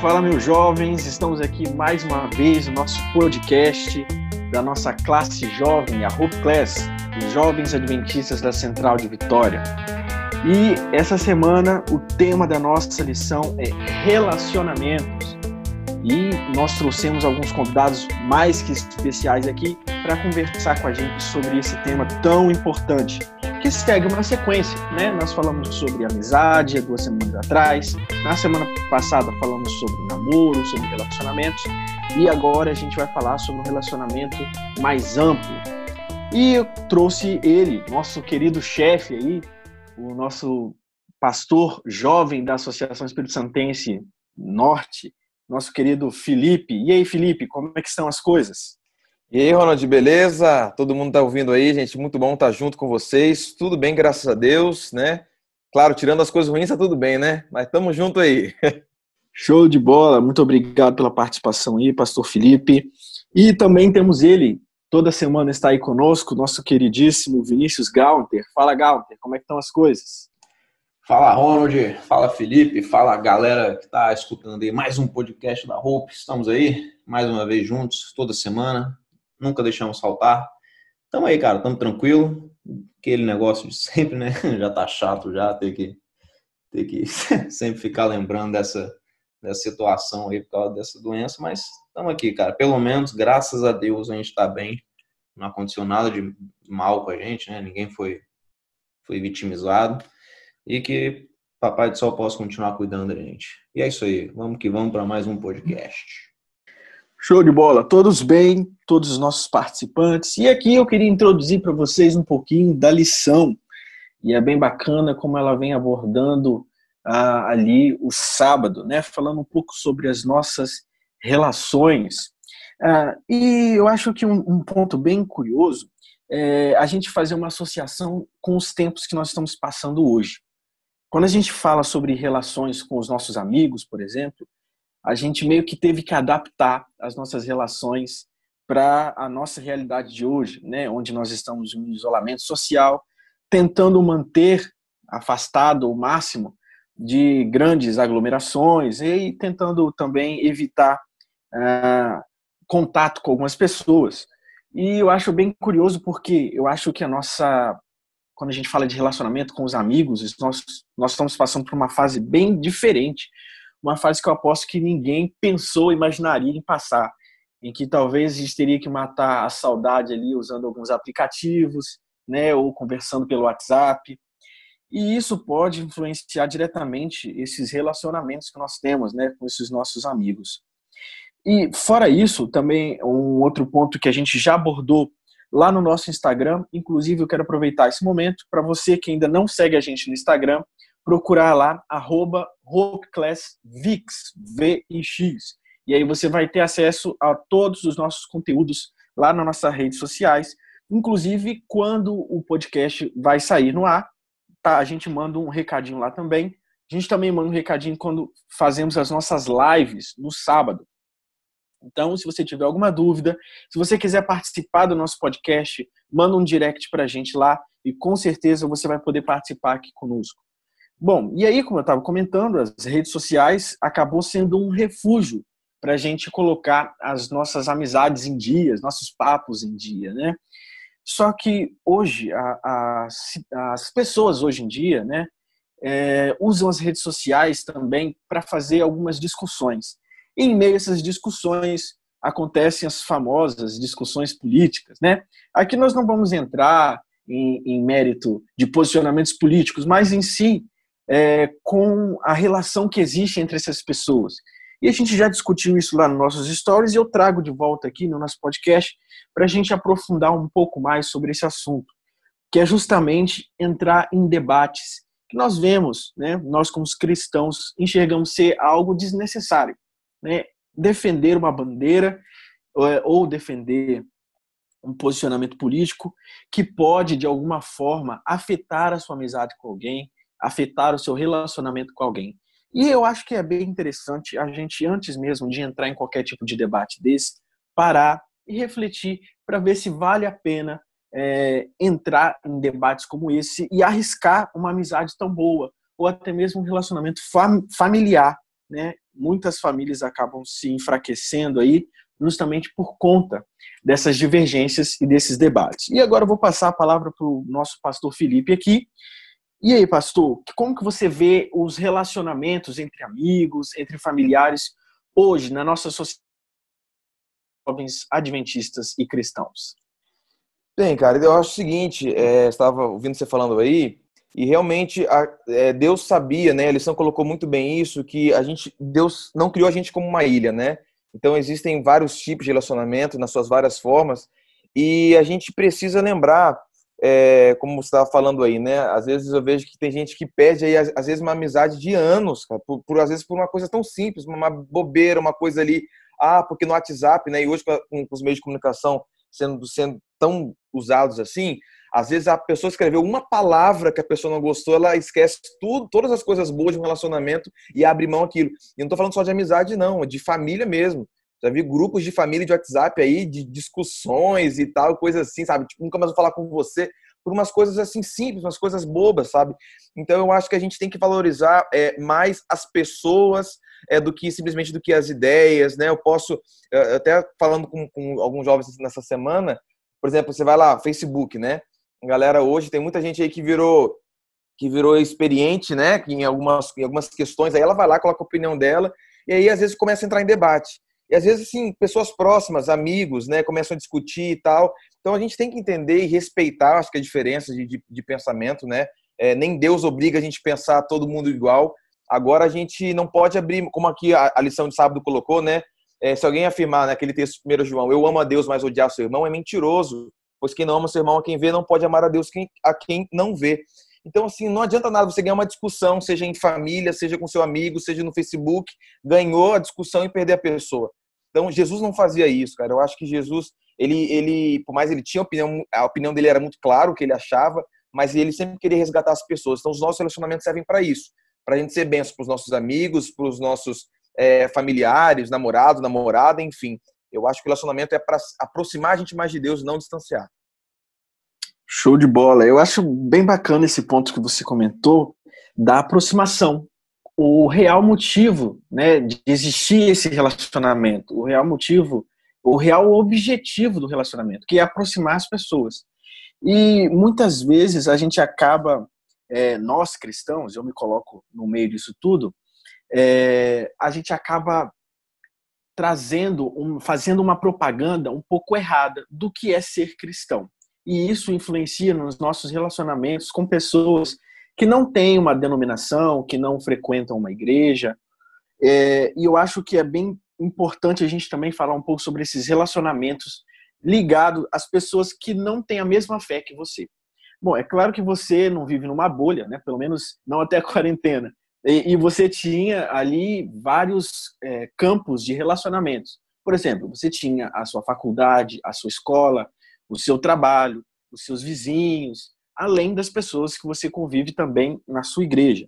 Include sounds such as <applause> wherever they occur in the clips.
Fala, meus jovens, estamos aqui mais uma vez no nosso podcast da nossa classe jovem, a Hope Class, os jovens adventistas da Central de Vitória. E essa semana o tema da nossa lição é relacionamentos. E nós trouxemos alguns convidados mais que especiais aqui para conversar com a gente sobre esse tema tão importante que segue uma sequência, né? Nós falamos sobre amizade há duas semanas atrás, na semana passada falamos sobre namoro, sobre relacionamentos, e agora a gente vai falar sobre um relacionamento mais amplo. E eu trouxe ele, nosso querido chefe aí, o nosso pastor jovem da Associação Espírito Santense Norte, nosso querido Felipe. E aí, Felipe, como é que estão as coisas? E aí, Ronald, beleza? Todo mundo tá ouvindo aí, gente? Muito bom estar junto com vocês. Tudo bem, graças a Deus, né? Claro, tirando as coisas ruins, tá tudo bem, né? Mas tamo junto aí. <laughs> Show de bola. Muito obrigado pela participação aí, pastor Felipe. E também temos ele, toda semana está aí conosco, nosso queridíssimo Vinícius Gaunter. Fala, Gaunter, como é que estão as coisas? Fala, Ronald. Fala, Felipe. Fala, galera que está escutando aí mais um podcast da Hope. Estamos aí, mais uma vez juntos, toda semana nunca deixamos faltar. Tamo aí, cara, tamo tranquilo. Aquele negócio de sempre, né? <laughs> Já tá chato já ter que, ter que <laughs> sempre ficar lembrando dessa, dessa situação aí por causa dessa doença, mas estamos aqui, cara. Pelo menos, graças a Deus, a gente está bem. Não aconteceu nada de mal com a gente, né? Ninguém foi, foi vitimizado. E que Papai do Sol possa continuar cuidando da gente. E é isso aí. Vamos que vamos para mais um podcast. Show de bola, todos bem, todos os nossos participantes. E aqui eu queria introduzir para vocês um pouquinho da lição. E é bem bacana como ela vem abordando ah, ali o sábado, né? Falando um pouco sobre as nossas relações. Ah, e eu acho que um, um ponto bem curioso é a gente fazer uma associação com os tempos que nós estamos passando hoje. Quando a gente fala sobre relações com os nossos amigos, por exemplo, a gente meio que teve que adaptar as nossas relações para a nossa realidade de hoje, né, onde nós estamos em isolamento social, tentando manter afastado o máximo de grandes aglomerações e tentando também evitar uh, contato com algumas pessoas. E eu acho bem curioso porque eu acho que a nossa, quando a gente fala de relacionamento com os amigos, nós, nós estamos passando por uma fase bem diferente uma fase que eu aposto que ninguém pensou, imaginaria em passar, em que talvez a gente teria que matar a saudade ali usando alguns aplicativos, né, ou conversando pelo WhatsApp. E isso pode influenciar diretamente esses relacionamentos que nós temos, né, com esses nossos amigos. E fora isso, também um outro ponto que a gente já abordou lá no nosso Instagram, inclusive eu quero aproveitar esse momento para você que ainda não segue a gente no Instagram, procurar lá, arroba HopeClassVix, V-I-X. E aí você vai ter acesso a todos os nossos conteúdos lá nas nossas redes sociais. Inclusive, quando o podcast vai sair no ar, tá, a gente manda um recadinho lá também. A gente também manda um recadinho quando fazemos as nossas lives no sábado. Então, se você tiver alguma dúvida, se você quiser participar do nosso podcast, manda um direct para a gente lá e com certeza você vai poder participar aqui conosco. Bom, e aí, como eu estava comentando, as redes sociais acabou sendo um refúgio para a gente colocar as nossas amizades em dia, nossos papos em dia, né? Só que hoje, a, a, as pessoas hoje em dia, né, é, usam as redes sociais também para fazer algumas discussões. E em meio a essas discussões acontecem as famosas discussões políticas, né? Aqui nós não vamos entrar em, em mérito de posicionamentos políticos, mas em si é, com a relação que existe entre essas pessoas. E a gente já discutiu isso lá nos nossos stories e eu trago de volta aqui no nosso podcast para a gente aprofundar um pouco mais sobre esse assunto, que é justamente entrar em debates que nós vemos, né, nós como cristãos enxergamos ser algo desnecessário, né, defender uma bandeira é, ou defender um posicionamento político que pode de alguma forma afetar a sua amizade com alguém, afetar o seu relacionamento com alguém. E eu acho que é bem interessante a gente, antes mesmo de entrar em qualquer tipo de debate desse, parar e refletir para ver se vale a pena é, entrar em debates como esse e arriscar uma amizade tão boa, ou até mesmo um relacionamento fam familiar. Né? Muitas famílias acabam se enfraquecendo aí justamente por conta dessas divergências e desses debates. E agora eu vou passar a palavra para o nosso pastor Felipe aqui. E aí, pastor, como que você vê os relacionamentos entre amigos, entre familiares, hoje na nossa sociedade, jovens adventistas e cristãos? Bem, cara, eu acho o seguinte, é, estava ouvindo você falando aí, e realmente a, é, Deus sabia, né? A lição colocou muito bem isso, que a gente, Deus não criou a gente como uma ilha, né? Então existem vários tipos de relacionamento nas suas várias formas, e a gente precisa lembrar, é, como você estava falando aí, né? Às vezes eu vejo que tem gente que pede aí, às, vezes, uma amizade de anos, cara, por, por, às vezes por uma coisa tão simples, uma bobeira, uma coisa ali, ah, porque no WhatsApp, né? E hoje com, com os meios de comunicação sendo, sendo tão usados assim, às vezes a pessoa escreveu uma palavra que a pessoa não gostou, ela esquece tudo, todas as coisas boas de um relacionamento e abre mão aquilo. E não estou falando só de amizade, não, é de família mesmo. Já vi grupos de família de WhatsApp aí, de discussões e tal, coisas assim, sabe? Tipo, nunca mais vou falar com você por umas coisas assim simples, umas coisas bobas, sabe? Então eu acho que a gente tem que valorizar é, mais as pessoas é, do que simplesmente do que as ideias, né? Eu posso, até falando com, com alguns jovens nessa semana, por exemplo, você vai lá, Facebook, né? galera hoje tem muita gente aí que virou que virou experiente, né, em algumas em algumas questões, aí ela vai lá, coloca a opinião dela e aí às vezes começa a entrar em debate. E às vezes assim, pessoas próximas, amigos, né, começam a discutir e tal. Então a gente tem que entender e respeitar, acho que a diferença de, de, de pensamento, né? É, nem Deus obriga a gente a pensar todo mundo igual. Agora a gente não pode abrir, como aqui a, a lição de sábado colocou, né? É, se alguém afirmar naquele texto primeiro João, eu amo a Deus, mas odiar seu irmão, é mentiroso pois quem não ama seu irmão a quem vê não pode amar a Deus a quem não vê. Então, assim, não adianta nada você ganhar uma discussão, seja em família, seja com seu amigo, seja no Facebook, ganhou a discussão e perder a pessoa. Então, Jesus não fazia isso, cara. Eu acho que Jesus, ele, ele por mais ele tinha opinião, a opinião dele era muito claro o que ele achava, mas ele sempre queria resgatar as pessoas. Então, os nossos relacionamentos servem para isso, para a gente ser benção para os nossos amigos, para os nossos é, familiares, namorado, namorada, enfim. Eu acho que o relacionamento é para aproximar a gente mais de Deus, não distanciar. Show de bola. Eu acho bem bacana esse ponto que você comentou da aproximação. O real motivo né, de existir esse relacionamento, o real motivo, o real objetivo do relacionamento, que é aproximar as pessoas. E muitas vezes a gente acaba, é, nós cristãos, eu me coloco no meio disso tudo, é, a gente acaba trazendo, um, fazendo uma propaganda um pouco errada do que é ser cristão. E isso influencia nos nossos relacionamentos com pessoas que não têm uma denominação, que não frequentam uma igreja. É, e eu acho que é bem importante a gente também falar um pouco sobre esses relacionamentos ligados às pessoas que não têm a mesma fé que você. Bom, é claro que você não vive numa bolha, né? Pelo menos não até a <laughs> quarentena. E, e você tinha ali vários é, campos de relacionamentos. Por exemplo, você tinha a sua faculdade, a sua escola, o seu trabalho, os seus vizinhos, além das pessoas que você convive também na sua igreja.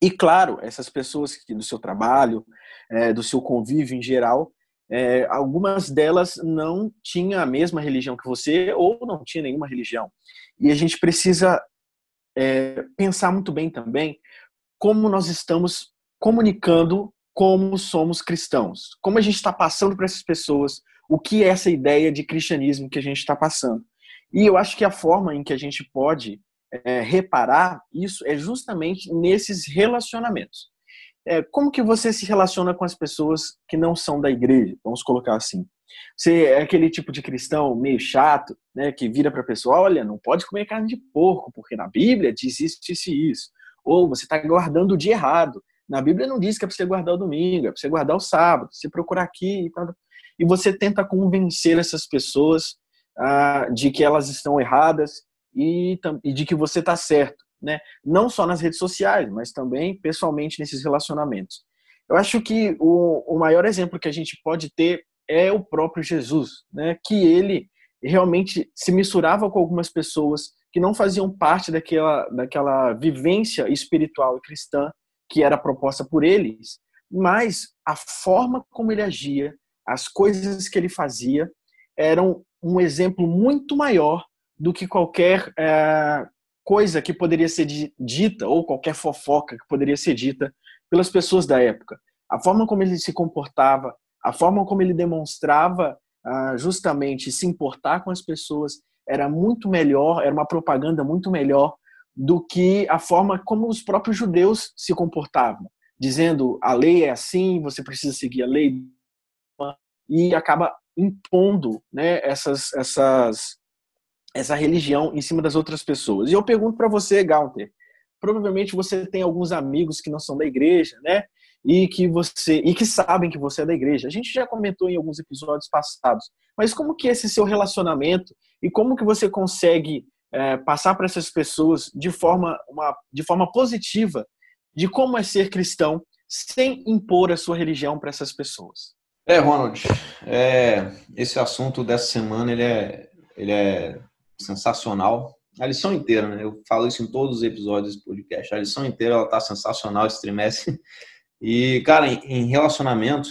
E claro, essas pessoas que do seu trabalho, é, do seu convívio em geral, é, algumas delas não tinham a mesma religião que você ou não tinha nenhuma religião. E a gente precisa é, pensar muito bem também como nós estamos comunicando como somos cristãos. Como a gente está passando para essas pessoas o que é essa ideia de cristianismo que a gente está passando. E eu acho que a forma em que a gente pode é, reparar isso é justamente nesses relacionamentos. É, como que você se relaciona com as pessoas que não são da igreja? Vamos colocar assim. Você é aquele tipo de cristão meio chato, né, que vira para a pessoa, olha, não pode comer carne de porco, porque na Bíblia diz isso, isso isso. Ou você está guardando o dia errado. Na Bíblia não diz que é para você guardar o domingo, é para você guardar o sábado, você procurar aqui e tal. E você tenta convencer essas pessoas ah, de que elas estão erradas e, e de que você está certo. Né? Não só nas redes sociais, mas também pessoalmente nesses relacionamentos. Eu acho que o, o maior exemplo que a gente pode ter é o próprio Jesus, né? que ele realmente se misturava com algumas pessoas que não faziam parte daquela, daquela vivência espiritual e cristã que era proposta por eles, mas a forma como ele agia, as coisas que ele fazia, eram um exemplo muito maior do que qualquer é, coisa que poderia ser dita ou qualquer fofoca que poderia ser dita pelas pessoas da época. A forma como ele se comportava, a forma como ele demonstrava ah, justamente se importar com as pessoas era muito melhor, era uma propaganda muito melhor do que a forma como os próprios judeus se comportavam, dizendo a lei é assim, você precisa seguir a lei e acaba impondo né, essas, essas, essa religião em cima das outras pessoas. E eu pergunto para você, Galter, provavelmente você tem alguns amigos que não são da igreja, né? E que você e que sabem que você é da igreja. A gente já comentou em alguns episódios passados. Mas como que é esse seu relacionamento e como que você consegue é, passar para essas pessoas de forma uma, de forma positiva de como é ser cristão sem impor a sua religião para essas pessoas? É, Ronald, é, esse assunto dessa semana ele é, ele é sensacional. A lição inteira, né? Eu falo isso em todos os episódios do podcast. A lição inteira ela tá sensacional esse trimestre. <laughs> E, cara, em relacionamento,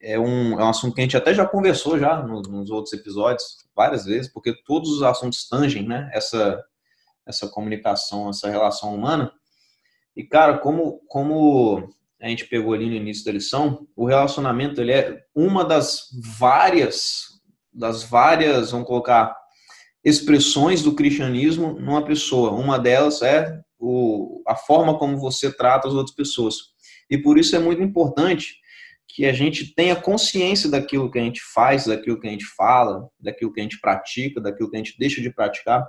é um, é um assunto que a gente até já conversou já nos, nos outros episódios, várias vezes, porque todos os assuntos tangem, né? Essa, essa comunicação, essa relação humana. E, cara, como, como a gente pegou ali no início da lição, o relacionamento ele é uma das várias, das várias, vamos colocar, expressões do cristianismo numa pessoa. Uma delas é o, a forma como você trata as outras pessoas. E por isso é muito importante que a gente tenha consciência daquilo que a gente faz, daquilo que a gente fala, daquilo que a gente pratica, daquilo que a gente deixa de praticar,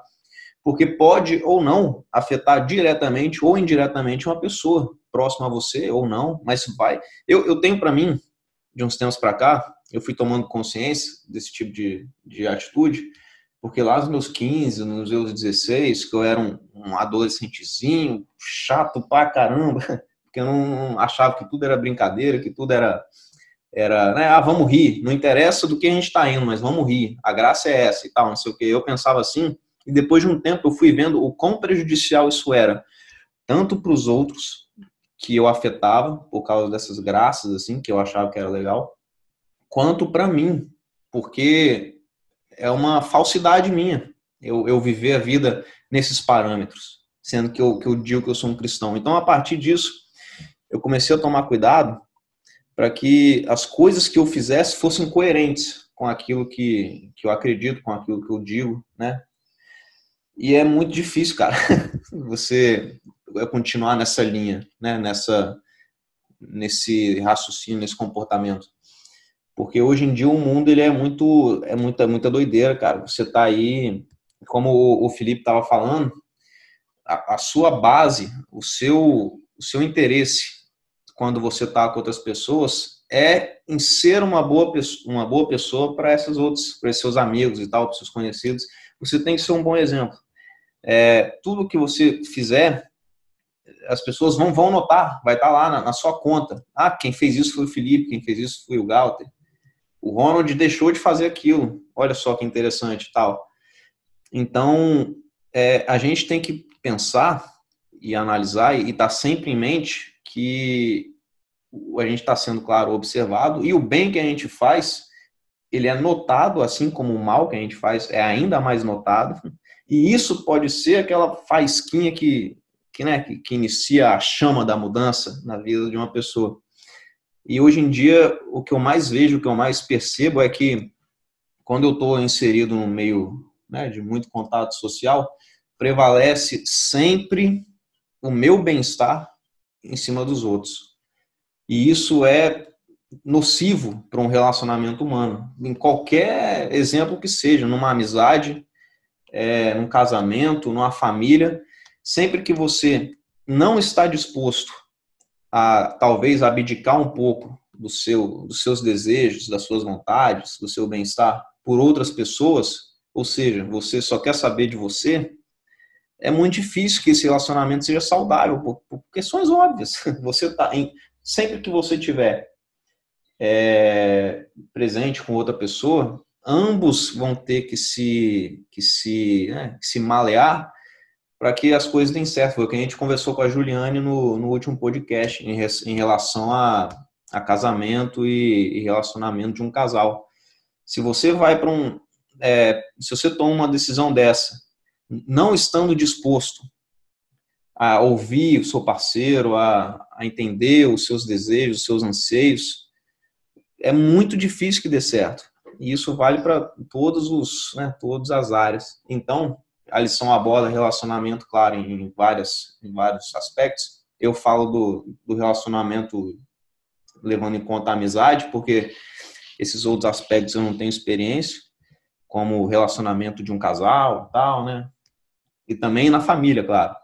porque pode ou não afetar diretamente ou indiretamente uma pessoa próxima a você ou não, mas vai. Eu, eu tenho para mim, de uns tempos para cá, eu fui tomando consciência desse tipo de, de atitude, porque lá nos meus 15, nos meus 16, que eu era um, um adolescentezinho, chato pra caramba, <laughs> porque eu não achava que tudo era brincadeira, que tudo era era, né, ah, vamos rir, não interessa do que a gente está indo, mas vamos rir, a graça é essa e tal, não sei o que. Eu pensava assim, e depois de um tempo eu fui vendo o quão prejudicial isso era, tanto para os outros, que eu afetava por causa dessas graças, assim, que eu achava que era legal, quanto para mim, porque é uma falsidade minha eu, eu viver a vida nesses parâmetros, sendo que eu, que eu digo que eu sou um cristão. Então, a partir disso, eu comecei a tomar cuidado para que as coisas que eu fizesse fossem coerentes com aquilo que, que eu acredito, com aquilo que eu digo, né? E é muito difícil, cara, <laughs> você continuar nessa linha, né? Nessa, nesse raciocínio, nesse comportamento. Porque hoje em dia o mundo ele é muito é muita muita doideira, cara. Você tá aí, como o, Felipe tava falando, a, a, sua base, o seu o seu interesse quando você tá com outras pessoas é em ser uma boa uma boa pessoa para esses outros, para seus amigos e tal, para seus conhecidos. Você tem que ser um bom exemplo. É, tudo que você fizer as pessoas vão, vão notar, vai estar lá na, na, sua conta. Ah, quem fez isso foi o Felipe, quem fez isso foi o Galter o Ronald deixou de fazer aquilo. Olha só que interessante tal. Então, é, a gente tem que pensar e analisar e estar tá sempre em mente que a gente está sendo, claro, observado e o bem que a gente faz, ele é notado, assim como o mal que a gente faz é ainda mais notado. E isso pode ser aquela faísquinha que, que, né, que, que inicia a chama da mudança na vida de uma pessoa. E hoje em dia, o que eu mais vejo, o que eu mais percebo é que quando eu estou inserido no meio né, de muito contato social, prevalece sempre o meu bem-estar em cima dos outros. E isso é nocivo para um relacionamento humano, em qualquer exemplo que seja, numa amizade, é, num casamento, numa família, sempre que você não está disposto a talvez abdicar um pouco do seu, dos seus desejos, das suas vontades, do seu bem-estar por outras pessoas, ou seja, você só quer saber de você, é muito difícil que esse relacionamento seja saudável por, por questões óbvias. <laughs> Você tá em, sempre que você tiver é, presente com outra pessoa, ambos vão ter que se que se né, que se malear para que as coisas deem certo. Foi o que a gente conversou com a Juliane no, no último podcast em, em relação a, a casamento e, e, relacionamento de um casal. Se você vai para um. é, se você toma uma decisão dessa, não estando disposto a ouvir o seu parceiro, a, a entender os seus desejos, os seus anseios, é muito difícil que dê certo. E isso vale para todos os, né, todas as áreas. Então, a lição aborda relacionamento, claro, em, várias, em vários aspectos. Eu falo do, do relacionamento levando em conta a amizade, porque esses outros aspectos eu não tenho experiência, como o relacionamento de um casal, tal, né? E também na família, claro.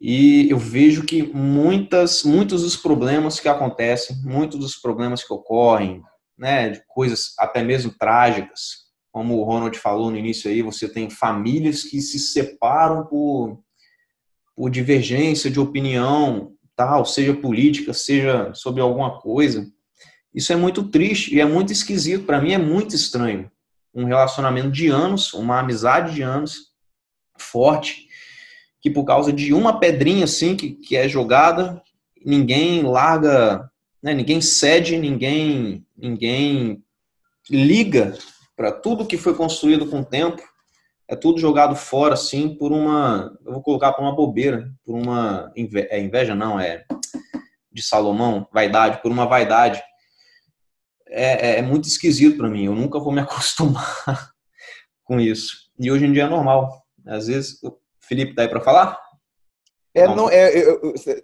E eu vejo que muitas, muitos dos problemas que acontecem, muitos dos problemas que ocorrem, né, de coisas até mesmo trágicas, como o Ronald falou no início aí, você tem famílias que se separam por, por divergência de opinião, tal, seja política, seja sobre alguma coisa. Isso é muito triste e é muito esquisito. Para mim é muito estranho. Um relacionamento de anos, uma amizade de anos, forte, que por causa de uma pedrinha assim que, que é jogada, ninguém larga, né, ninguém cede, ninguém, ninguém liga para tudo que foi construído com o tempo. É tudo jogado fora assim por uma, eu vou colocar por uma bobeira, por uma é inveja não, é de Salomão, vaidade, por uma vaidade. É, é, é muito esquisito para mim. Eu nunca vou me <laughs> acostumar com isso. E hoje em dia é normal. Às vezes Felipe, tá aí para falar? É, não, é,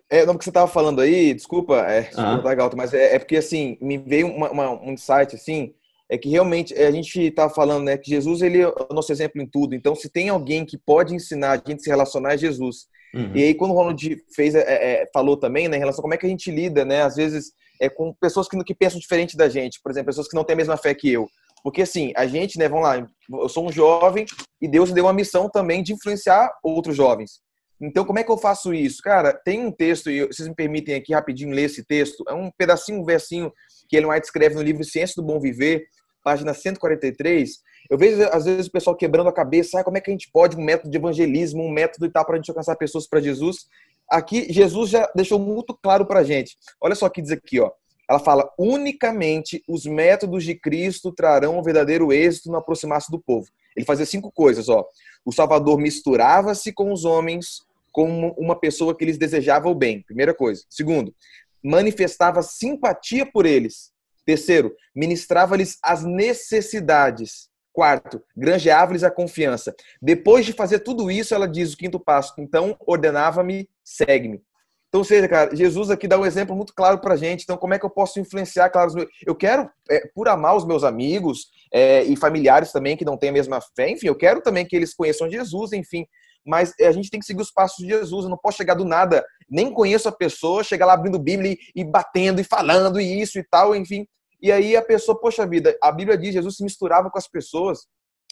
é, não, porque você tava falando aí, desculpa, é, desculpa, Galto, mas é, é, porque, assim, me veio uma, uma, um insight, assim, é que realmente é, a gente tá falando, né, que Jesus, ele é o nosso exemplo em tudo, então se tem alguém que pode ensinar a gente a se relacionar é Jesus. Uhum. E aí, quando o Ronald fez, é, é, falou também, né, em relação a como é que a gente lida, né, às vezes, é com pessoas que, que pensam diferente da gente, por exemplo, pessoas que não têm a mesma fé que eu. Porque assim, a gente, né, vamos lá, eu sou um jovem e Deus deu uma missão também de influenciar outros jovens. Então, como é que eu faço isso? Cara, tem um texto, e vocês me permitem aqui rapidinho ler esse texto, é um pedacinho, um versinho que Ellen White escreve no livro Ciência do Bom Viver, página 143. Eu vejo, às vezes, o pessoal quebrando a cabeça, ah, como é que a gente pode um método de evangelismo, um método e tal, para a gente alcançar pessoas para Jesus. Aqui, Jesus já deixou muito claro para a gente. Olha só o que diz aqui, ó. Ela fala: unicamente os métodos de Cristo trarão o verdadeiro êxito no aproximar-se do povo. Ele fazia cinco coisas, ó. O Salvador misturava-se com os homens como uma pessoa que lhes desejava o bem. Primeira coisa. Segundo, manifestava simpatia por eles. Terceiro, ministrava-lhes as necessidades. Quarto, granjeava-lhes a confiança. Depois de fazer tudo isso, ela diz o quinto passo: então ordenava-me, segue-me. Então, seja, cara, Jesus aqui dá um exemplo muito claro para gente. Então, como é que eu posso influenciar? Claro, eu quero, é, por amar os meus amigos é, e familiares também que não têm a mesma fé, enfim, eu quero também que eles conheçam Jesus, enfim. Mas a gente tem que seguir os passos de Jesus. Eu não posso chegar do nada, nem conheço a pessoa, chegar lá abrindo Bíblia e, batendo e falando e isso e tal, enfim. E aí a pessoa, poxa vida, a Bíblia diz Jesus se misturava com as pessoas.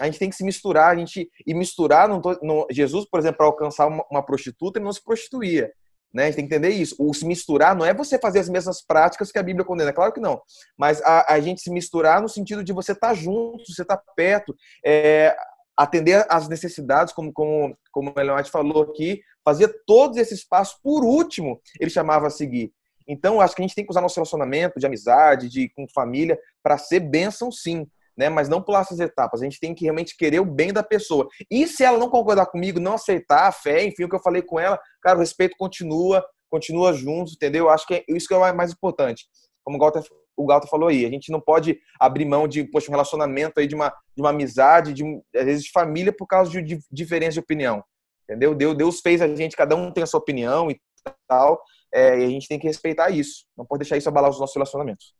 A gente tem que se misturar, a gente e misturar, não tô, não, Jesus, por exemplo, para alcançar uma, uma prostituta, ele não se prostituía. Né? A gente tem que entender isso. O se misturar não é você fazer as mesmas práticas que a Bíblia condena, claro que não. Mas a, a gente se misturar no sentido de você estar tá junto, você estar tá perto, é, atender às necessidades, como, como, como o Leonardo falou aqui, fazer todos esses passos. Por último, ele chamava a seguir. Então, acho que a gente tem que usar nosso relacionamento de amizade, de com família, para ser bênção, sim né? Mas não pular essas etapas. A gente tem que realmente querer o bem da pessoa. E se ela não concordar comigo, não aceitar a fé, enfim, o que eu falei com ela, cara, o respeito continua, continua junto, entendeu? Acho que é isso que é o mais importante. Como o Galter, o Galter falou aí, a gente não pode abrir mão de poxa, um relacionamento aí de uma, de uma amizade, de às vezes de família por causa de, de diferença de opinião. Entendeu? Deus, Deus fez a gente, cada um tem a sua opinião e tal, é, e a gente tem que respeitar isso. Não pode deixar isso abalar os nossos relacionamentos.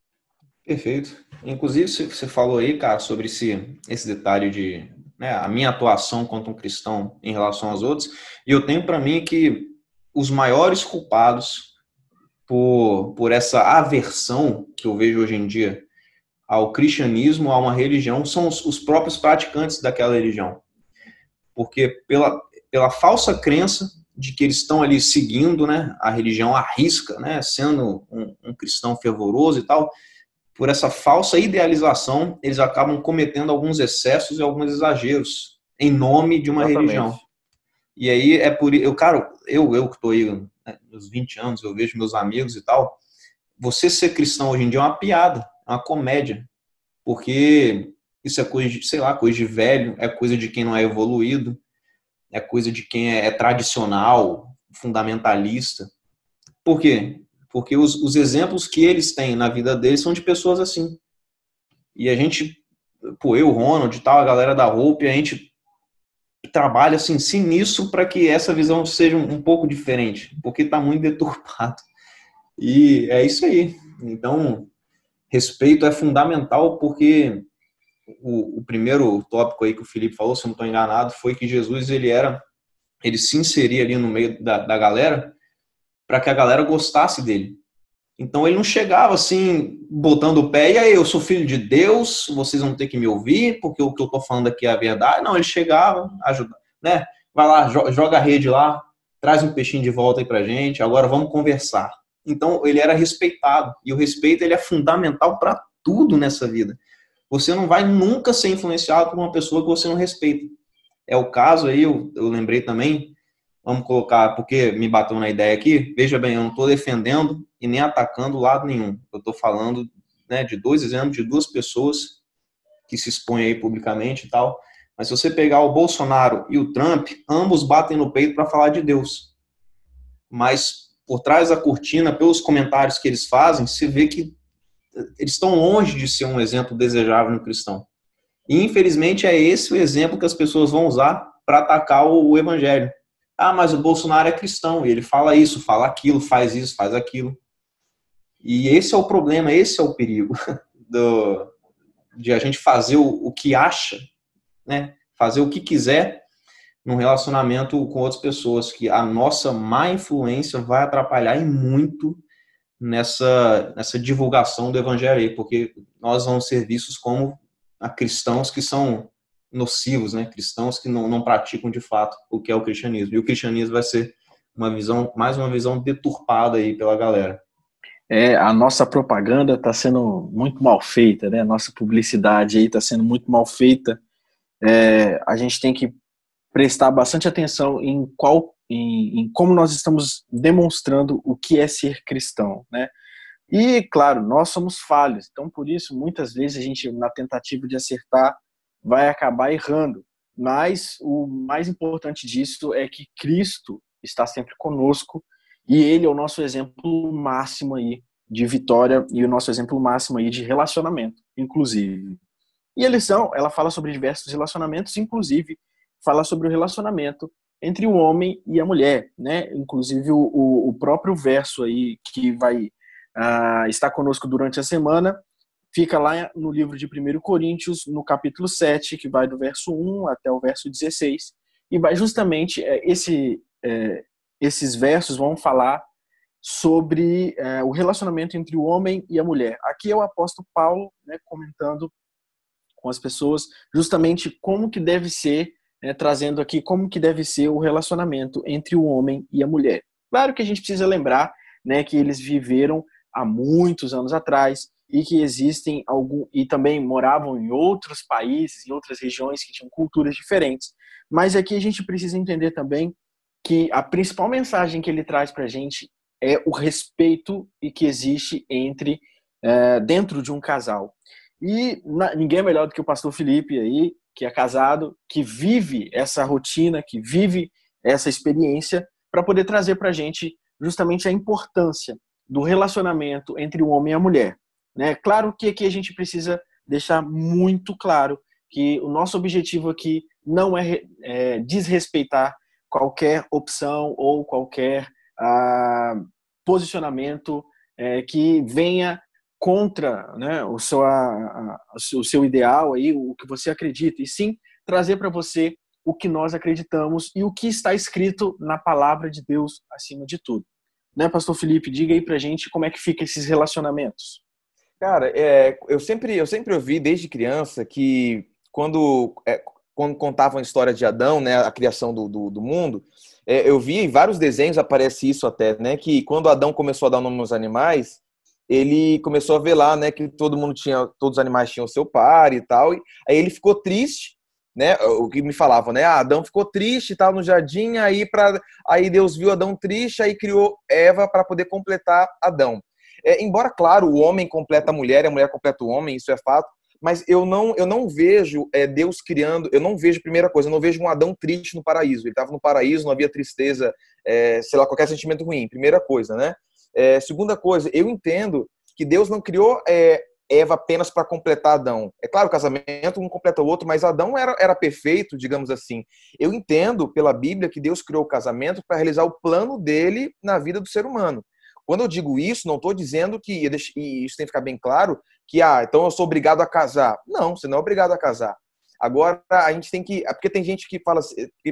Perfeito. Inclusive, você falou aí, cara, sobre esse, esse detalhe de né, a minha atuação quanto um cristão em relação aos outros. E eu tenho para mim que os maiores culpados por, por essa aversão que eu vejo hoje em dia ao cristianismo, a uma religião, são os, os próprios praticantes daquela religião. Porque pela, pela falsa crença de que eles estão ali seguindo né, a religião à risca, né, sendo um, um cristão fervoroso e tal, por essa falsa idealização, eles acabam cometendo alguns excessos e alguns exageros em nome de uma Exatamente. religião. E aí é por eu, cara, eu, eu que estou aí né, nos 20 anos, eu vejo meus amigos e tal, você ser cristão hoje em dia é uma piada, é uma comédia. Porque Isso é coisa de, sei lá, coisa de velho, é coisa de quem não é evoluído, é coisa de quem é, é tradicional, fundamentalista. Por quê? Porque os, os exemplos que eles têm na vida deles são de pessoas assim. E a gente, pô, eu, Ronald e tal, a galera da Hope, a gente trabalha assim, sim nisso para que essa visão seja um, um pouco diferente, porque está muito <laughs> deturpado. E é isso aí. Então, respeito é fundamental porque o, o, primeiro tópico aí que o Felipe falou, se eu não estou enganado, foi que Jesus ele era, ele se inseria ali no meio da, da galera para que a galera gostasse dele. Então ele não chegava assim, botando o pé, e aí, eu sou filho de Deus, vocês vão ter que me ouvir, porque o que eu estou falando aqui é a verdade. Não, ele chegava, ajuda, né? Vai lá, joga a rede lá, traz um peixinho de volta aí pra gente, agora vamos conversar. Então ele era respeitado, e o respeito ele é fundamental para tudo nessa vida. Você não vai nunca ser influenciado por uma pessoa que você não respeita. É o caso aí, eu, eu lembrei também, vamos colocar, porque me bateu na ideia aqui, veja bem, eu não estou defendendo e nem atacando lado nenhum. Eu estou falando né, de dois exemplos de duas pessoas que se expõem aí publicamente e tal. Mas se você pegar o Bolsonaro e o Trump, ambos batem no peito para falar de Deus. Mas por trás da cortina, pelos comentários que eles fazem, se vê que eles estão longe de ser um exemplo desejável no cristão. E infelizmente é esse o exemplo que as pessoas vão usar para atacar o, o evangelho. Ah, mas o Bolsonaro é cristão e ele fala isso, fala aquilo, faz isso, faz aquilo. E esse é o problema, esse é o perigo <laughs> do, de a gente fazer o, o que acha, né? fazer o que quiser num relacionamento com outras pessoas, que a nossa má influência vai atrapalhar e muito nessa, nessa divulgação do evangelho aí, porque nós vamos ser vistos como cristãos que são nocivos, né? Cristãos que não, não praticam de fato o que é o cristianismo. E o cristianismo vai ser uma visão, mais uma visão deturpada aí pela galera. É, a nossa propaganda está sendo muito mal feita, né? A nossa publicidade aí está sendo muito mal feita. É, a gente tem que prestar bastante atenção em qual em, em, como nós estamos demonstrando o que é ser cristão, né? E claro, nós somos falhos, então por isso muitas vezes a gente na tentativa de acertar vai acabar errando. Mas o mais importante disso é que Cristo está sempre conosco e ele é o nosso exemplo máximo aí de vitória e o nosso exemplo máximo aí de relacionamento, inclusive. E a lição, ela fala sobre diversos relacionamentos, inclusive fala sobre o relacionamento entre o homem e a mulher, né? Inclusive o, o, próprio verso aí que vai uh, estar conosco durante a semana fica lá no livro de 1 Coríntios, no capítulo 7, que vai do verso 1 até o verso 16, e vai justamente é, esse, é, esses versos vão falar sobre é, o relacionamento entre o homem e a mulher. Aqui é o apóstolo Paulo né, comentando com as pessoas justamente como que deve ser né, trazendo aqui como que deve ser o relacionamento entre o homem e a mulher. Claro que a gente precisa lembrar né, que eles viveram há muitos anos atrás e que existem algum e também moravam em outros países, em outras regiões que tinham culturas diferentes. Mas aqui a gente precisa entender também que a principal mensagem que ele traz para a gente é o respeito e que existe entre é, dentro de um casal. E na, ninguém é melhor do que o pastor Felipe aí, que é casado, que vive essa rotina, que vive essa experiência, para poder trazer para a gente justamente a importância do relacionamento entre o homem e a mulher. Né? Claro que aqui a gente precisa deixar muito claro que o nosso objetivo aqui não é, é desrespeitar qualquer opção ou qualquer ah, posicionamento é, que venha contra né, o, seu, a, a, o seu ideal, aí, o que você acredita, e sim trazer para você o que nós acreditamos e o que está escrito na palavra de Deus acima de tudo. Né, Pastor Felipe? Diga aí para gente como é que fica esses relacionamentos. Cara, é, eu sempre eu sempre ouvi desde criança que quando é, quando contavam a história de Adão, né, a criação do, do, do mundo, é, eu vi em vários desenhos aparece isso até, né, que quando Adão começou a dar nome aos animais, ele começou a ver lá, né, que todo mundo tinha, todos os animais tinham seu par e tal. E aí ele ficou triste, né? O que me falavam, né? Ah, Adão ficou triste, estava no jardim, aí para aí Deus viu Adão triste, aí criou Eva para poder completar Adão. É, embora claro, o homem completa a mulher, e a mulher completa o homem, isso é fato. mas eu não, eu não vejo é, Deus criando, eu não vejo, primeira coisa, eu não vejo um Adão triste no paraíso. Ele estava no paraíso, não havia tristeza, é, sei lá, qualquer sentimento ruim. Primeira coisa, né? É, segunda coisa, eu entendo que Deus não criou é, Eva apenas para completar Adão. É claro, o casamento um completa o outro, mas Adão era, era perfeito, digamos assim. Eu entendo pela Bíblia que Deus criou o casamento para realizar o plano dele na vida do ser humano. Quando eu digo isso, não estou dizendo que, e isso tem que ficar bem claro, que, ah, então eu sou obrigado a casar. Não, você não é obrigado a casar. Agora, a gente tem que. É porque tem gente que fala.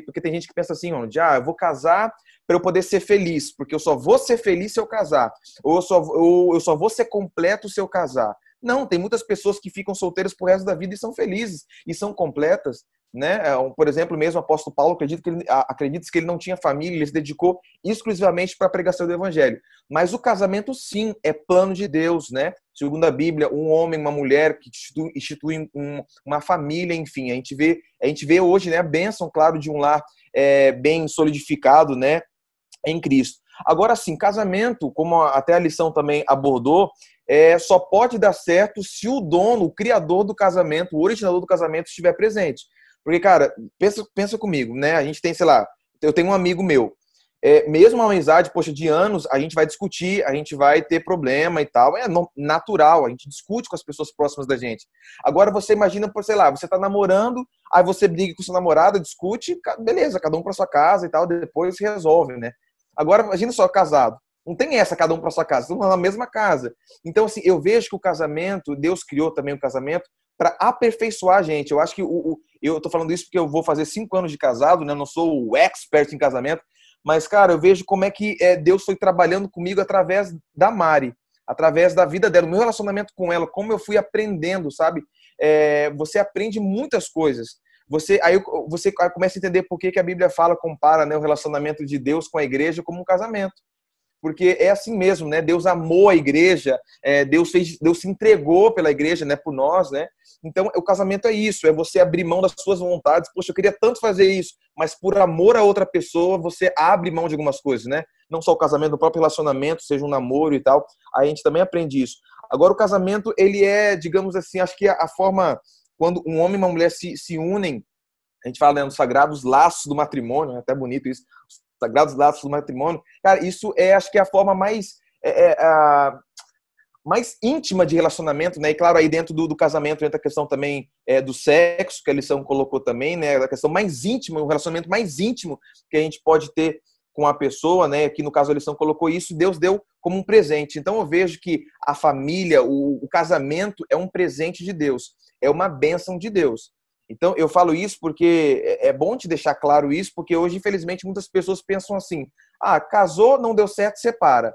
Porque tem gente que pensa assim, onde, ah, eu vou casar para eu poder ser feliz, porque eu só vou ser feliz se eu casar. Ou eu só, ou eu só vou ser completo se eu casar. Não, tem muitas pessoas que ficam solteiras pro resto da vida e são felizes e são completas. Né? É, por exemplo, mesmo o apóstolo Paulo acredita que ele, acredita que ele não tinha família, ele se dedicou exclusivamente para a pregação do evangelho. Mas o casamento, sim, é plano de Deus, né? Segundo a Bíblia, um homem, uma mulher que institui, um, uma família, enfim, a gente vê, a gente vê hoje, né, a bênção, claro, de um lar é, bem solidificado, né, em Cristo. Agora, sim, casamento, como até a lição também abordou, é, só pode dar certo se o dono, o criador do casamento, o originador do casamento estiver presente. Porque, cara, pensa, pensa comigo, né? A gente tem, sei lá, eu tenho um amigo meu. É, mesmo uma amizade, poxa, de anos, a gente vai discutir, a gente vai ter problema e tal. É natural, a gente discute com as pessoas próximas da gente. Agora você imagina, por sei lá, você tá namorando, aí você briga com sua namorada, discute, beleza, cada um para sua casa e tal, depois resolve, né? Agora imagina só casado. Não tem essa, cada um para sua casa, estão na mesma casa. Então, assim, eu vejo que o casamento, Deus criou também o casamento para aperfeiçoar a gente. Eu acho que o, o eu estou falando isso porque eu vou fazer cinco anos de casado, né? Não sou o expert em casamento, mas, cara, eu vejo como é que é, Deus foi trabalhando comigo através da Mari, através da vida dela, o meu relacionamento com ela, como eu fui aprendendo, sabe? É, você aprende muitas coisas. Você aí você começa a entender por que, que a Bíblia fala, compara né, o relacionamento de Deus com a igreja como um casamento porque é assim mesmo, né? Deus amou a igreja, é, Deus fez, Deus se entregou pela igreja, né? Por nós, né? Então, o casamento é isso, é você abrir mão das suas vontades. Poxa, eu queria tanto fazer isso, mas por amor a outra pessoa, você abre mão de algumas coisas, né? Não só o casamento, o próprio relacionamento, seja um namoro e tal. A gente também aprende isso. Agora, o casamento, ele é, digamos assim, acho que a, forma quando um homem e uma mulher se, se unem a gente fala né, nos sagrados laços do matrimônio, é até bonito isso, sagrados laços do matrimônio. Cara, isso é, acho que é a forma mais é, é, a, mais íntima de relacionamento, né? E claro, aí dentro do, do casamento entra a questão também é, do sexo, que a lição colocou também, né? A questão mais íntima, o relacionamento mais íntimo que a gente pode ter com a pessoa, né? Aqui no caso a lição colocou isso, Deus deu como um presente. Então eu vejo que a família, o, o casamento é um presente de Deus, é uma bênção de Deus. Então, eu falo isso porque é, é bom te deixar claro isso, porque hoje, infelizmente, muitas pessoas pensam assim: ah, casou, não deu certo, separa.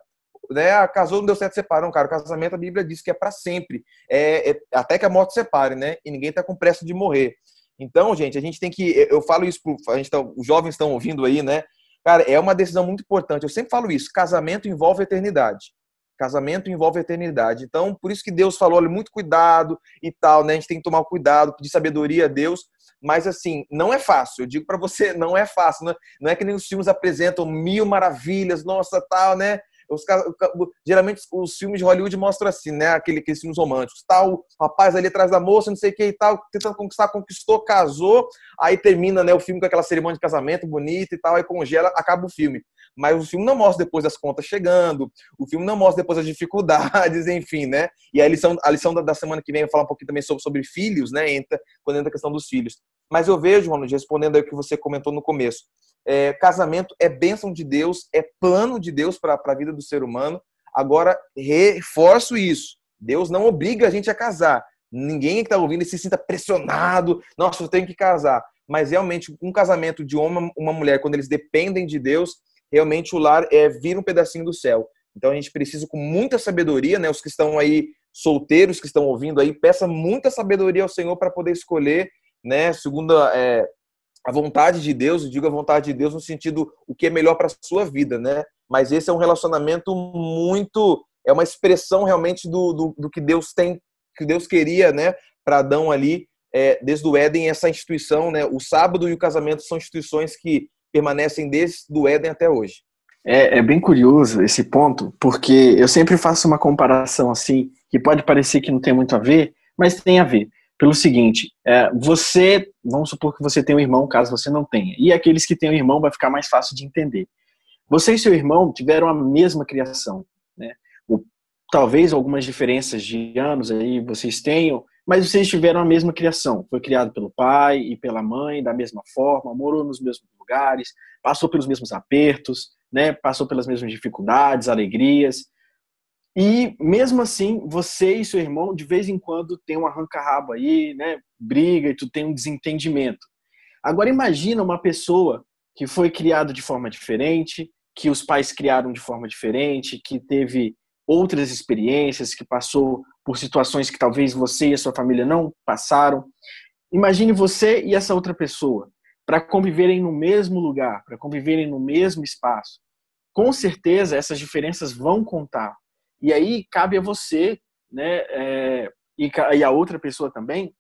Né? Ah, casou, não deu certo, separa. Não, cara, o casamento, a Bíblia diz que é para sempre, é, é, até que a morte separe, né? E ninguém está com pressa de morrer. Então, gente, a gente tem que. Eu falo isso, pro, a gente tá, os jovens estão ouvindo aí, né? Cara, é uma decisão muito importante. Eu sempre falo isso: casamento envolve eternidade. Casamento envolve eternidade. Então, por isso que Deus falou, olha, muito cuidado e tal, né? A gente tem que tomar cuidado, pedir sabedoria a Deus. Mas, assim, não é fácil. Eu digo para você, <laughs> não é fácil. Não é, não é que nem os filmes apresentam mil maravilhas, nossa, tal, né? Os, geralmente os filmes de Hollywood mostram assim, né? Aquele, aqueles filmes românticos. Tal, o rapaz ali atrás da moça, não sei o que e tal, tentando conquistar, conquistou, casou, aí termina né, o filme com aquela cerimônia de casamento bonita e tal, aí congela, acaba o filme. Mas o filme não mostra depois das contas chegando, o filme não mostra depois as dificuldades, <laughs> enfim, né? E a lição, a lição da, semana que vem vai falar um pouquinho também sobre, sobre filhos, né? Entra, quando entra a questão dos filhos. Mas eu vejo, Ronald, respondendo aí o que você comentou no começo, é, casamento é bênção de Deus, é plano de Deus para a vida do ser humano. Agora, reforço isso. Deus não obriga a gente a casar. Ninguém que está ouvindo se sinta pressionado. Nossa, eu tenho que casar. Mas realmente, um casamento de e uma mulher, quando eles dependem de Deus, realmente o lar é vir um pedacinho do céu. Então a gente precisa com muita sabedoria, né? Os que estão aí solteiros que estão ouvindo aí, peça muita sabedoria ao Senhor para poder escolher, né? Segundo é, a vontade de Deus, eu digo a vontade de Deus no sentido o que é melhor para a sua vida, né? Mas esse é um relacionamento muito, é uma expressão realmente do, do, do que Deus tem, que Deus queria, né? Para Adão ali, é, desde o Éden, essa instituição, né? O sábado e o casamento são instituições que permanecem desde o Éden até hoje. É, é, bem curioso esse ponto, porque eu sempre faço uma comparação assim, que pode parecer que não tem muito a ver, mas tem a ver. pelo seguinte: é, você, vamos supor que você tem um irmão, caso você não tenha, e aqueles que têm um irmão vai ficar mais fácil de entender. Você e seu irmão tiveram a mesma criação, né? Talvez algumas diferenças de anos aí vocês tenham, mas vocês tiveram a mesma criação. Foi criado pelo pai e pela mãe da mesma forma, morou nos mesmos lugares, passou pelos mesmos apertos, né? Passou pelas mesmas dificuldades, alegrias. E mesmo assim, você e seu irmão de vez em quando tem um arranca-rabo aí, né? Briga e tu tem um desentendimento. Agora imagina uma pessoa que foi criada de forma diferente, que os pais criaram de forma diferente, que teve outras experiências, que passou por situações que talvez você e a sua família não passaram. Imagine você e essa outra pessoa para conviverem no mesmo lugar, para conviverem no mesmo espaço. Com certeza essas diferenças vão contar. E aí cabe a você, né, é, e, e a outra pessoa também,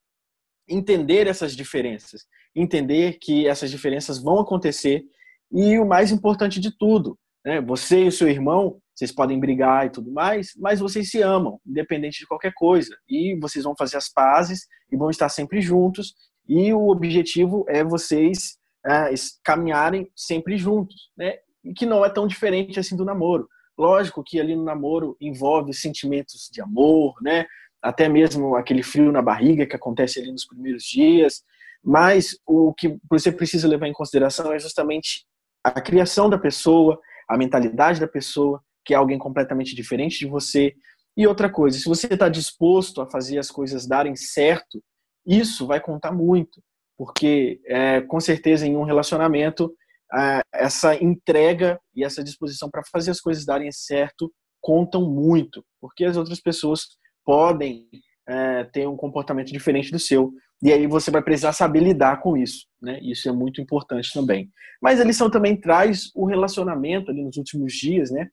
entender essas diferenças, entender que essas diferenças vão acontecer e o mais importante de tudo, né, você e o seu irmão, vocês podem brigar e tudo mais, mas vocês se amam, independente de qualquer coisa, e vocês vão fazer as pazes e vão estar sempre juntos, e o objetivo é vocês é, caminharem sempre juntos, né, e que não é tão diferente assim do namoro. Lógico que ali no namoro envolve sentimentos de amor, né? Até mesmo aquele frio na barriga que acontece ali nos primeiros dias. Mas o que você precisa levar em consideração é justamente a criação da pessoa, a mentalidade da pessoa, que é alguém completamente diferente de você. E outra coisa, se você está disposto a fazer as coisas darem certo, isso vai contar muito, porque é, com certeza em um relacionamento essa entrega e essa disposição para fazer as coisas darem certo contam muito, porque as outras pessoas podem é, ter um comportamento diferente do seu. E aí você vai precisar saber lidar com isso, né? Isso é muito importante também. Mas a lição também traz o relacionamento ali nos últimos dias, né?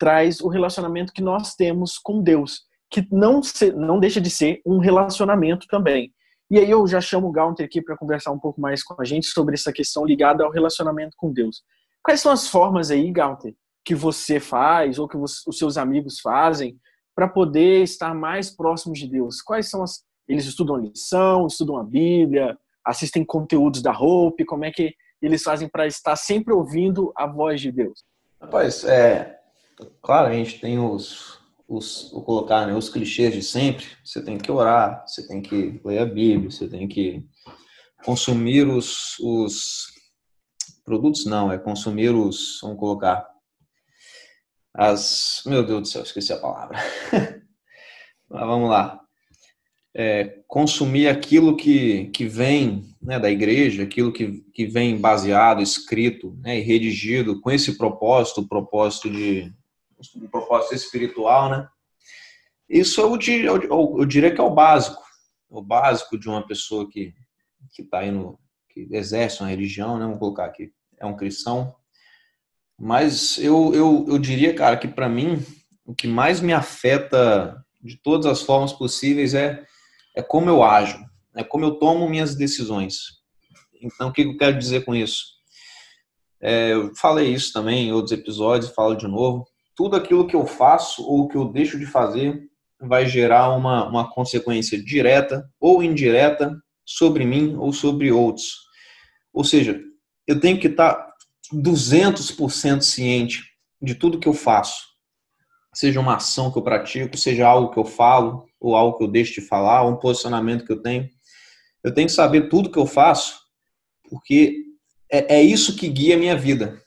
Traz o relacionamento que nós temos com Deus, que não, se, não deixa de ser um relacionamento também. E aí eu já chamo o Gaunter aqui para conversar um pouco mais com a gente sobre essa questão ligada ao relacionamento com Deus. Quais são as formas aí, Gaunter, que você faz ou que você, os seus amigos fazem para poder estar mais próximos de Deus? Quais são as eles estudam a lição, estudam a Bíblia, assistem conteúdos da Hope, como é que eles fazem para estar sempre ouvindo a voz de Deus? Rapaz, é, claro, a gente tem os, os, vou colocar né, os clichês de sempre, você tem que orar, você tem que ler a Bíblia, você tem que consumir os, os produtos, não, é consumir os, vamos colocar, as, meu Deus do céu, esqueci a palavra. <laughs> Mas vamos lá. É, consumir aquilo que, que vem né, da igreja, aquilo que, que vem baseado, escrito né, e redigido com esse propósito, o propósito de, um propósito espiritual, né? Isso eu, eu, eu, diria que é o básico, o básico de uma pessoa que que está indo, que exerce uma religião, né? Vamos colocar aqui, é um cristão. Mas eu, eu, eu diria, cara, que para mim o que mais me afeta de todas as formas possíveis é é como eu ajo, é como eu tomo minhas decisões. Então, o que eu quero dizer com isso? É, eu falei isso também em outros episódios, falo de novo tudo aquilo que eu faço ou que eu deixo de fazer vai gerar uma, uma consequência direta ou indireta sobre mim ou sobre outros. Ou seja, eu tenho que estar 200% ciente de tudo que eu faço. Seja uma ação que eu pratico, seja algo que eu falo, ou algo que eu deixo de falar, ou um posicionamento que eu tenho. Eu tenho que saber tudo que eu faço, porque é, é isso que guia a minha vida.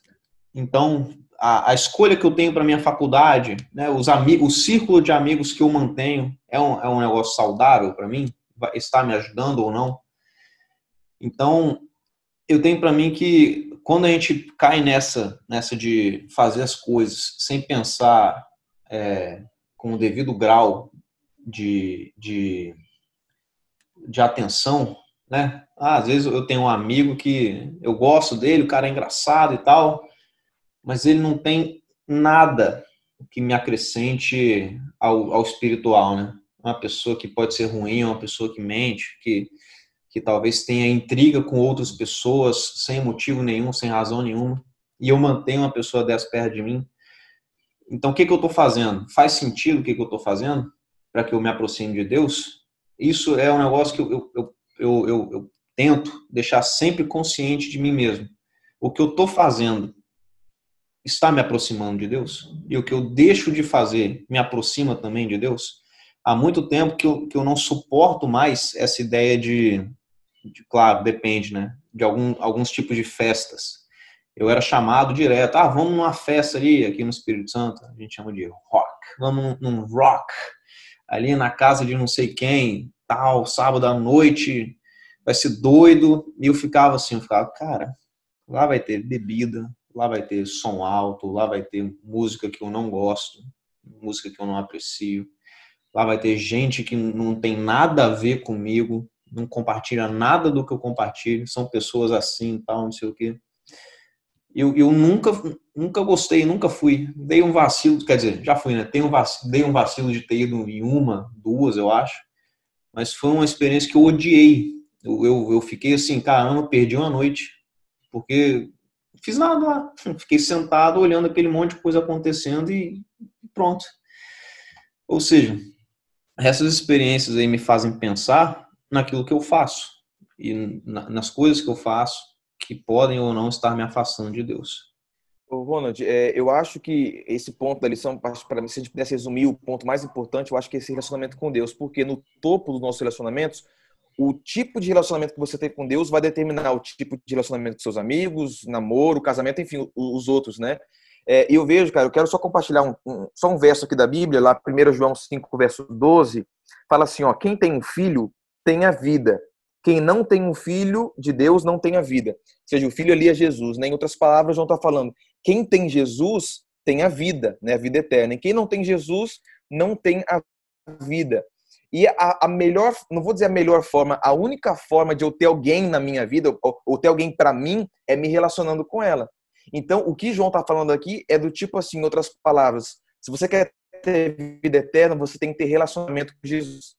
Então, a, a escolha que eu tenho para minha faculdade, né, os amigos, o círculo de amigos que eu mantenho é um, é um negócio saudável para mim, está me ajudando ou não. Então, eu tenho para mim que quando a gente cai nessa, nessa de fazer as coisas sem pensar é, com o devido grau de, de, de atenção, né? Ah, às vezes eu tenho um amigo que eu gosto dele, o cara é engraçado e tal, mas ele não tem nada que me acrescente ao, ao espiritual, né? Uma pessoa que pode ser ruim, uma pessoa que mente, que, que talvez tenha intriga com outras pessoas sem motivo nenhum, sem razão nenhuma, e eu mantenho uma pessoa dessa perto de mim. Então, o que, que eu estou fazendo? Faz sentido o que, que eu estou fazendo para que eu me aproxime de Deus? Isso é um negócio que eu, eu, eu, eu, eu tento deixar sempre consciente de mim mesmo. O que eu estou fazendo está me aproximando de Deus? E o que eu deixo de fazer me aproxima também de Deus? Há muito tempo que eu, que eu não suporto mais essa ideia de, de claro, depende, né? De algum, alguns tipos de festas. Eu era chamado direto, ah, vamos numa festa ali, aqui no Espírito Santo, a gente chama de rock, vamos num, num rock, ali na casa de não sei quem, tal, sábado à noite, vai ser doido. E eu ficava assim, eu ficava, cara, lá vai ter bebida, lá vai ter som alto, lá vai ter música que eu não gosto, música que eu não aprecio, lá vai ter gente que não tem nada a ver comigo, não compartilha nada do que eu compartilho, são pessoas assim, tal, não sei o quê. Eu, eu nunca, nunca gostei, nunca fui. Dei um vacilo, quer dizer, já fui, né? Tenho um vacilo, dei um vacilo de ter ido em uma, duas, eu acho. Mas foi uma experiência que eu odiei. Eu, eu, eu fiquei assim, caramba, perdi uma noite. Porque fiz nada lá. <laughs> Fiquei sentado olhando aquele monte de coisa acontecendo e pronto. Ou seja, essas experiências aí me fazem pensar naquilo que eu faço e nas coisas que eu faço que podem ou não estar me afastando de Deus. Ronald, é, eu acho que esse ponto da lição, para mim, se a gente pudesse resumir o ponto mais importante, eu acho que é esse relacionamento com Deus, porque no topo dos nossos relacionamentos, o tipo de relacionamento que você tem com Deus vai determinar o tipo de relacionamento com seus amigos, namoro, casamento, enfim, os outros, né? É, eu vejo, cara, eu quero só compartilhar um, um, só um verso aqui da Bíblia, lá 1 João 5, verso 12, fala assim, ó, quem tem um filho tem a vida, quem não tem um filho de Deus não tem a vida. Ou seja, o filho ali é Jesus, né? Em outras palavras, João está falando, quem tem Jesus tem a vida, né? A vida eterna. E quem não tem Jesus não tem a vida. E a, a, melhor, não vou dizer a melhor forma, a única forma de eu ter alguém na minha vida, ou, ou ter alguém para mim, é me relacionando com ela. Então, o que João está falando aqui é do tipo assim, em outras palavras, se você quer ter vida eterna, você tem que ter relacionamento com Jesus.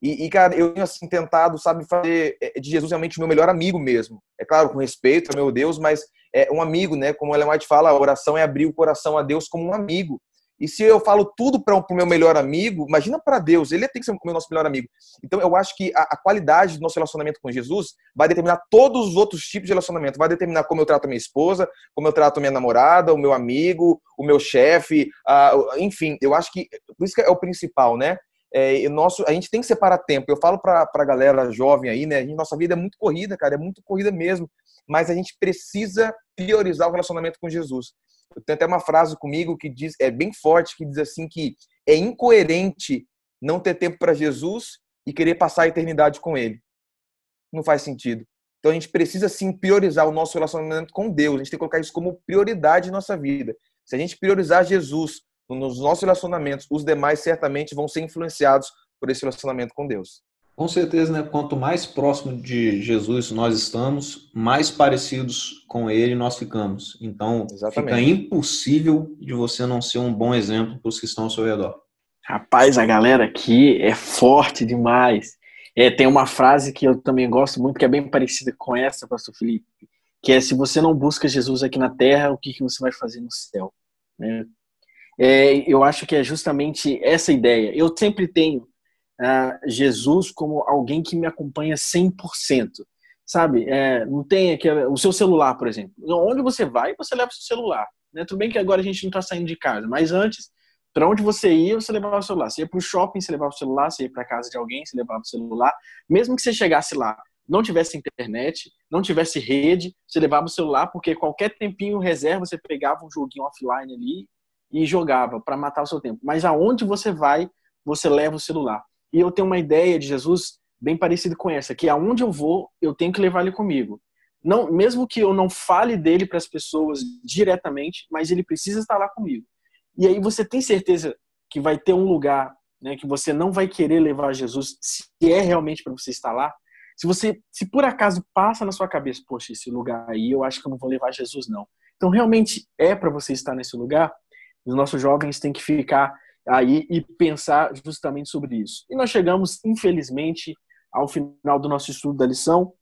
E, e, cara, eu tenho assim tentado, sabe, fazer é, de Jesus realmente o meu melhor amigo mesmo. É claro, com respeito, meu Deus, mas é um amigo, né? Como Ellen White fala, a oração é abrir o coração a Deus como um amigo. E se eu falo tudo para o meu melhor amigo, imagina para Deus, ele tem que ser o nosso melhor amigo. Então eu acho que a, a, qualidade do nosso relacionamento com Jesus vai determinar todos os outros tipos de relacionamento. Vai determinar como eu trato a minha esposa, como eu trato a minha namorada, o meu amigo, o meu chefe, uh, enfim, eu acho que por isso que é o principal, né? É, nosso, a gente tem que separar tempo. Eu falo para a galera jovem aí, né? nossa vida é muito corrida, cara, é muito corrida mesmo. Mas a gente precisa priorizar o relacionamento com Jesus. Eu tenho até uma frase comigo que diz, é bem forte, que diz assim que é incoerente não ter tempo para Jesus e querer passar a eternidade com Ele. Não faz sentido. Então a gente precisa sim priorizar o nosso relacionamento com Deus. A gente tem que colocar isso como prioridade em nossa vida. Se a gente priorizar Jesus nos nossos relacionamentos, os demais certamente vão ser influenciados por esse relacionamento com Deus. Com certeza, né? Quanto mais próximo de Jesus nós estamos, mais parecidos com Ele nós ficamos. Então, Exatamente. fica impossível de você não ser um bom exemplo para os que estão ao seu redor. Rapaz, a galera aqui é forte demais. É, tem uma frase que eu também gosto muito, que é bem parecida com essa, Pastor Felipe, que é: se você não busca Jesus aqui na terra, o que, que você vai fazer no céu? É, é, eu acho que é justamente essa ideia. Eu sempre tenho uh, Jesus como alguém que me acompanha 100%. Sabe? É, não tem aqui, o seu celular, por exemplo. Onde você vai, você leva o seu celular. Né? Tudo bem que agora a gente não está saindo de casa, mas antes, para onde você ia, você levava o celular. Você ia para o shopping, você levava o celular. Você ia para casa de alguém, você levava o celular. Mesmo que você chegasse lá, não tivesse internet, não tivesse rede, você levava o celular, porque qualquer tempinho reserva, você pegava um joguinho offline ali e jogava para matar o seu tempo. Mas aonde você vai, você leva o celular. E eu tenho uma ideia de Jesus bem parecida com essa, que aonde eu vou, eu tenho que levar ele comigo. Não, mesmo que eu não fale dele para as pessoas diretamente, mas ele precisa estar lá comigo. E aí você tem certeza que vai ter um lugar, né, que você não vai querer levar Jesus, se é realmente para você estar lá. Se você, se por acaso passa na sua cabeça, poxa, esse lugar aí, eu acho que eu não vou levar Jesus não. Então realmente é para você estar nesse lugar. Os nossos jovens têm que ficar aí e pensar justamente sobre isso. E nós chegamos, infelizmente, ao final do nosso estudo da lição.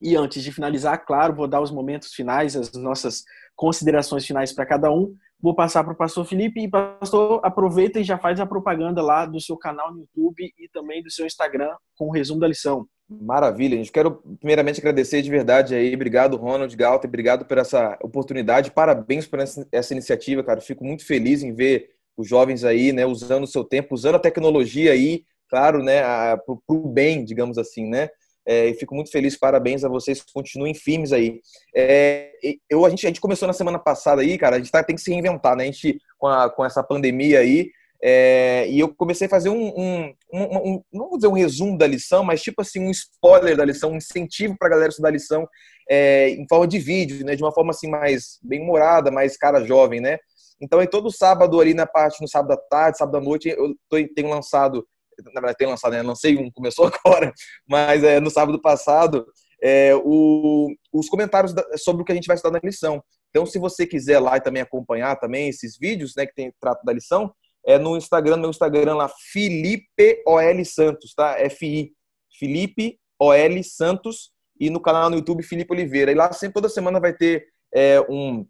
E antes de finalizar, claro, vou dar os momentos finais, as nossas considerações finais para cada um. vou passar para o pastor Felipe. E, pastor, aproveita e já faz a propaganda lá do seu canal no YouTube e também do seu Instagram com o resumo da lição. Maravilha, gente quero primeiramente agradecer de verdade aí, obrigado Ronald Galter, obrigado por essa oportunidade, parabéns por essa iniciativa, cara, fico muito feliz em ver os jovens aí, né, usando o seu tempo, usando a tecnologia aí, claro, né, para o bem, digamos assim, né, é, e fico muito feliz, parabéns a vocês, continuem firmes aí. É, eu, a, gente, a gente começou na semana passada aí, cara, a gente tá, tem que se reinventar, né, a gente, com, a, com essa pandemia aí, é, e eu comecei a fazer um, um, um, um, não vou dizer um resumo da lição, mas tipo assim, um spoiler da lição, um incentivo para a galera estudar a lição é, em forma de vídeo, né, de uma forma assim mais bem humorada, mais cara jovem, né? Então, aí todo sábado ali na parte, no sábado à tarde, sábado à noite, eu tenho lançado, na verdade tenho lançado, né? Lancei um, começou <laughs> agora, mas é, no sábado passado, é, o, os comentários da, sobre o que a gente vai estudar na lição. Então, se você quiser lá e também acompanhar também esses vídeos, né, que tem trato da lição, é no Instagram, meu Instagram lá, Felipe OL Santos, tá? F-I, Felipe OL Santos, e no canal no YouTube Felipe Oliveira. E lá sempre, toda semana vai ter é, um,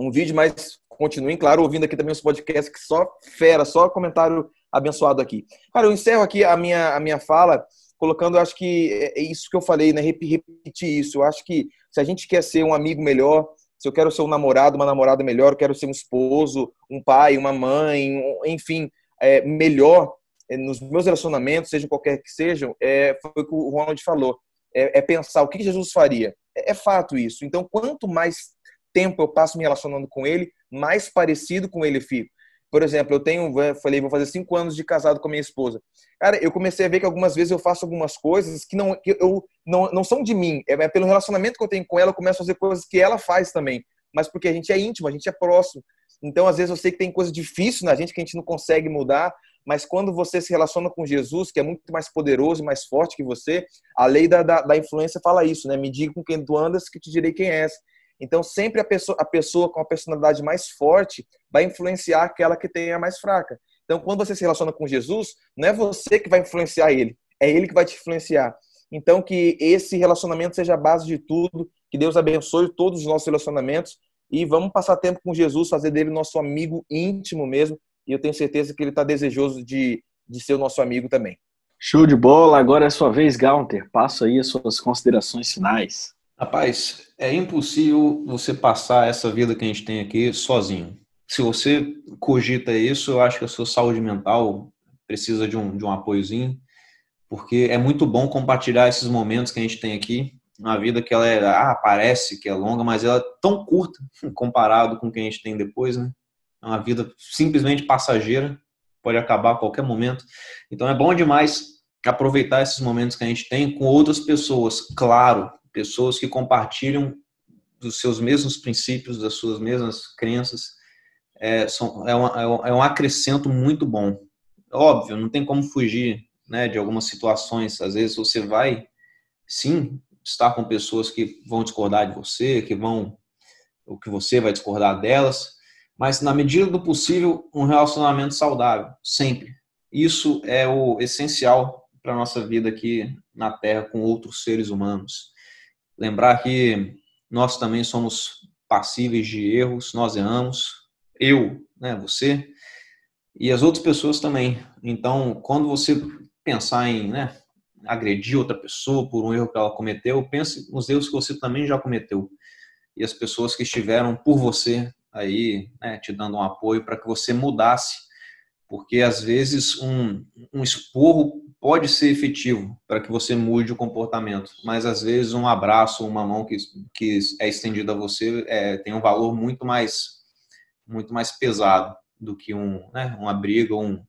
um vídeo, mas continuem, claro, ouvindo aqui também os podcasts, que só fera, só comentário abençoado aqui. Cara, eu encerro aqui a minha, a minha fala colocando, acho que é, é isso que eu falei, né? Repetir isso. Eu acho que se a gente quer ser um amigo melhor, se eu quero ser um namorado, uma namorada melhor, eu quero ser um esposo, um pai, uma mãe, um, enfim, é, melhor é, nos meus relacionamentos, seja qualquer que sejam, é, foi o que o Ronald falou. É, é pensar o que Jesus faria. É, é, fato isso. Então, quanto mais tempo eu passo me relacionando com ele, mais parecido com ele fico. Por exemplo, eu tenho, falei, vou fazer cinco anos de casado com a minha esposa. Cara, eu comecei a ver que algumas vezes eu faço algumas coisas que não, que eu, não, não são de mim. É, é pelo relacionamento que eu tenho com ela, eu começo a fazer coisas que ela faz também. Mas porque a gente é íntimo, a gente é próximo. Então, às vezes, eu sei que tem coisa difícil na gente que a gente não consegue mudar, mas quando você se relaciona com Jesus, que é muito mais poderoso e mais forte que você, a lei da, da, da influência fala isso, né? Me diga com quem tu andas, que te direi quem és. Então, sempre a pessoa, a pessoa com a personalidade mais forte vai influenciar aquela que tem a mais fraca. Então, quando você se relaciona com Jesus, não é você que vai influenciar ele, é ele que vai te influenciar. Então, que esse relacionamento seja a base de tudo, que Deus abençoe todos os nossos relacionamentos e vamos passar tempo com Jesus, fazer dele nosso amigo íntimo mesmo. E eu tenho certeza que ele está desejoso de, de ser o nosso amigo também. Show de bola, agora é sua vez, Gaunter. Passo aí as suas considerações finais. Rapaz, é impossível você passar essa vida que a gente tem aqui sozinho. Se você cogita isso, eu acho que a sua saúde mental precisa de um, de um apoiozinho, porque é muito bom compartilhar esses momentos que a gente tem aqui. Uma vida que ela é, ah, parece que é longa, mas ela é tão curta <laughs> comparado com o que a gente tem depois, né? É uma vida simplesmente passageira, pode acabar a qualquer momento. Então é bom demais aproveitar esses momentos que a gente tem com outras pessoas, claro, pessoas que compartilham dos seus mesmos princípios, das suas mesmas crenças, é, são, é, uma, é um acrescento muito bom. Óbvio, não tem como fugir né, de algumas situações. Às vezes você vai, sim, estar com pessoas que vão discordar de você, que vão, o que você vai discordar delas, mas na medida do possível, um relacionamento saudável, sempre. Isso é o essencial para a nossa vida aqui na Terra com outros seres humanos. Lembrar que nós também somos passíveis de erros, nós erramos, eu, né, você, e as outras pessoas também. Então, quando você pensar em né, agredir outra pessoa por um erro que ela cometeu, pense nos erros que você também já cometeu. E as pessoas que estiveram por você aí, né, te dando um apoio para que você mudasse porque às vezes um, um esporro pode ser efetivo para que você mude o comportamento, mas às vezes um abraço, uma mão que, que é estendida a você é, tem um valor muito mais muito mais pesado do que um, né, uma briga ou, um,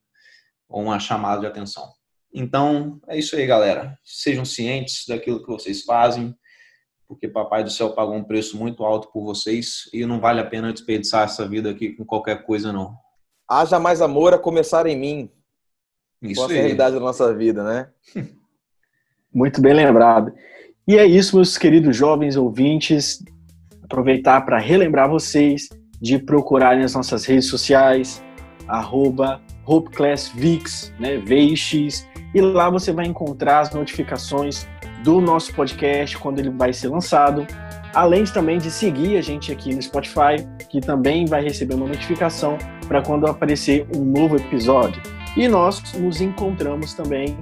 ou uma chamada de atenção. Então, é isso aí, galera. Sejam cientes daquilo que vocês fazem, porque Papai do Céu pagou um preço muito alto por vocês e não vale a pena desperdiçar essa vida aqui com qualquer coisa, não haja mais amor a começar em mim. Isso é a realidade da nossa vida, né? <laughs> Muito bem lembrado. E é isso, meus queridos jovens ouvintes. Aproveitar para relembrar vocês de procurarem as nossas redes sociais, arroba HopeClassVix, né, VX, e lá você vai encontrar as notificações do nosso podcast quando ele vai ser lançado. além também de seguir a gente aqui no Spotify, que também vai receber uma notificação para quando aparecer um novo episódio. E nós nos encontramos também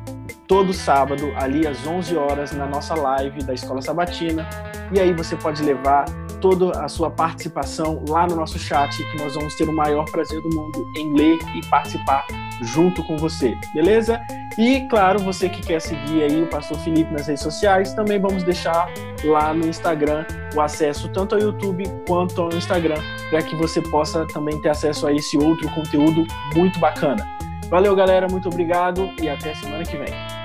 todo sábado, ali às 11 horas, na nossa live da Escola Sabatina. E aí você pode levar toda a sua participação lá no nosso chat, que nós vamos ter o maior prazer do mundo em ler e participar junto com você, beleza? E claro, você que quer seguir aí o Pastor Felipe nas redes sociais, também vamos deixar lá no Instagram o acesso tanto ao YouTube quanto ao Instagram, para que você possa também ter acesso a esse outro conteúdo muito bacana. Valeu, galera, muito obrigado e até semana que vem.